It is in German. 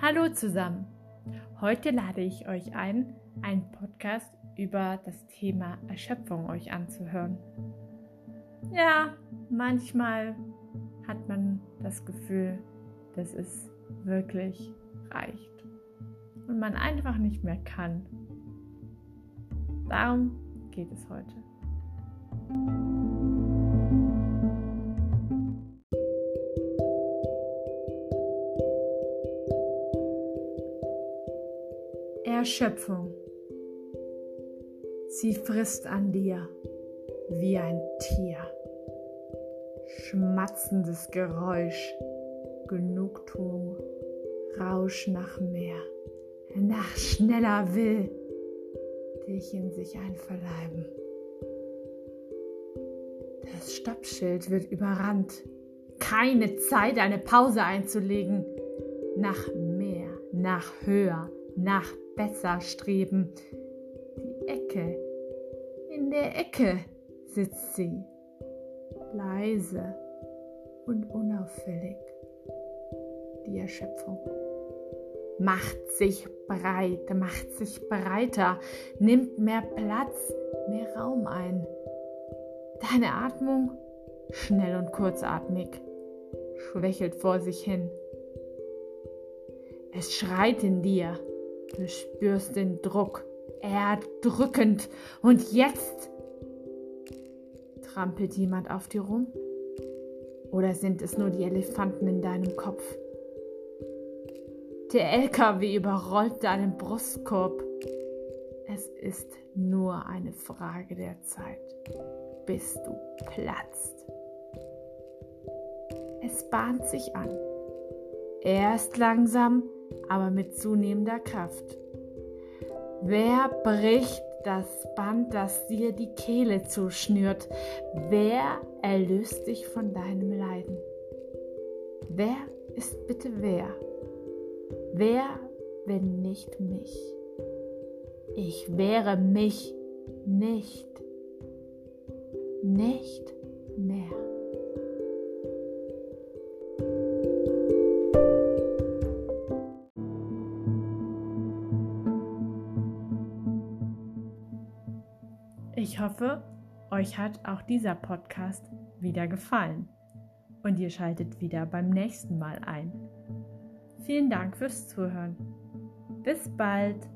Hallo zusammen. Heute lade ich euch ein, einen Podcast über das Thema Erschöpfung euch anzuhören. Ja, manchmal hat man das Gefühl, dass es wirklich reicht und man einfach nicht mehr kann. Darum geht es heute. Erschöpfung. Sie frisst an dir wie ein Tier. Schmatzendes Geräusch, Genugtuung, Rausch nach mehr, nach schneller will dich in sich einverleiben. Das Stoppschild wird überrannt. Keine Zeit, eine Pause einzulegen. Nach mehr, nach höher, nach besser streben. Die Ecke, in der Ecke sitzt sie, leise und unauffällig. Die Erschöpfung macht sich breit, macht sich breiter, nimmt mehr Platz, mehr Raum ein. Deine Atmung schnell und kurzatmig, schwächelt vor sich hin. Es schreit in dir, Du spürst den Druck, erdrückend. Und jetzt trampelt jemand auf dir rum? Oder sind es nur die Elefanten in deinem Kopf? Der LKW überrollt deinen Brustkorb. Es ist nur eine Frage der Zeit, bis du platzt. Es bahnt sich an. Erst langsam, aber mit zunehmender Kraft. Wer bricht das Band, das dir die Kehle zuschnürt? Wer erlöst dich von deinem Leiden? Wer ist bitte wer? Wer, wenn nicht mich? Ich wäre mich nicht, nicht mehr. Ich hoffe, euch hat auch dieser Podcast wieder gefallen und ihr schaltet wieder beim nächsten Mal ein. Vielen Dank fürs Zuhören. Bis bald!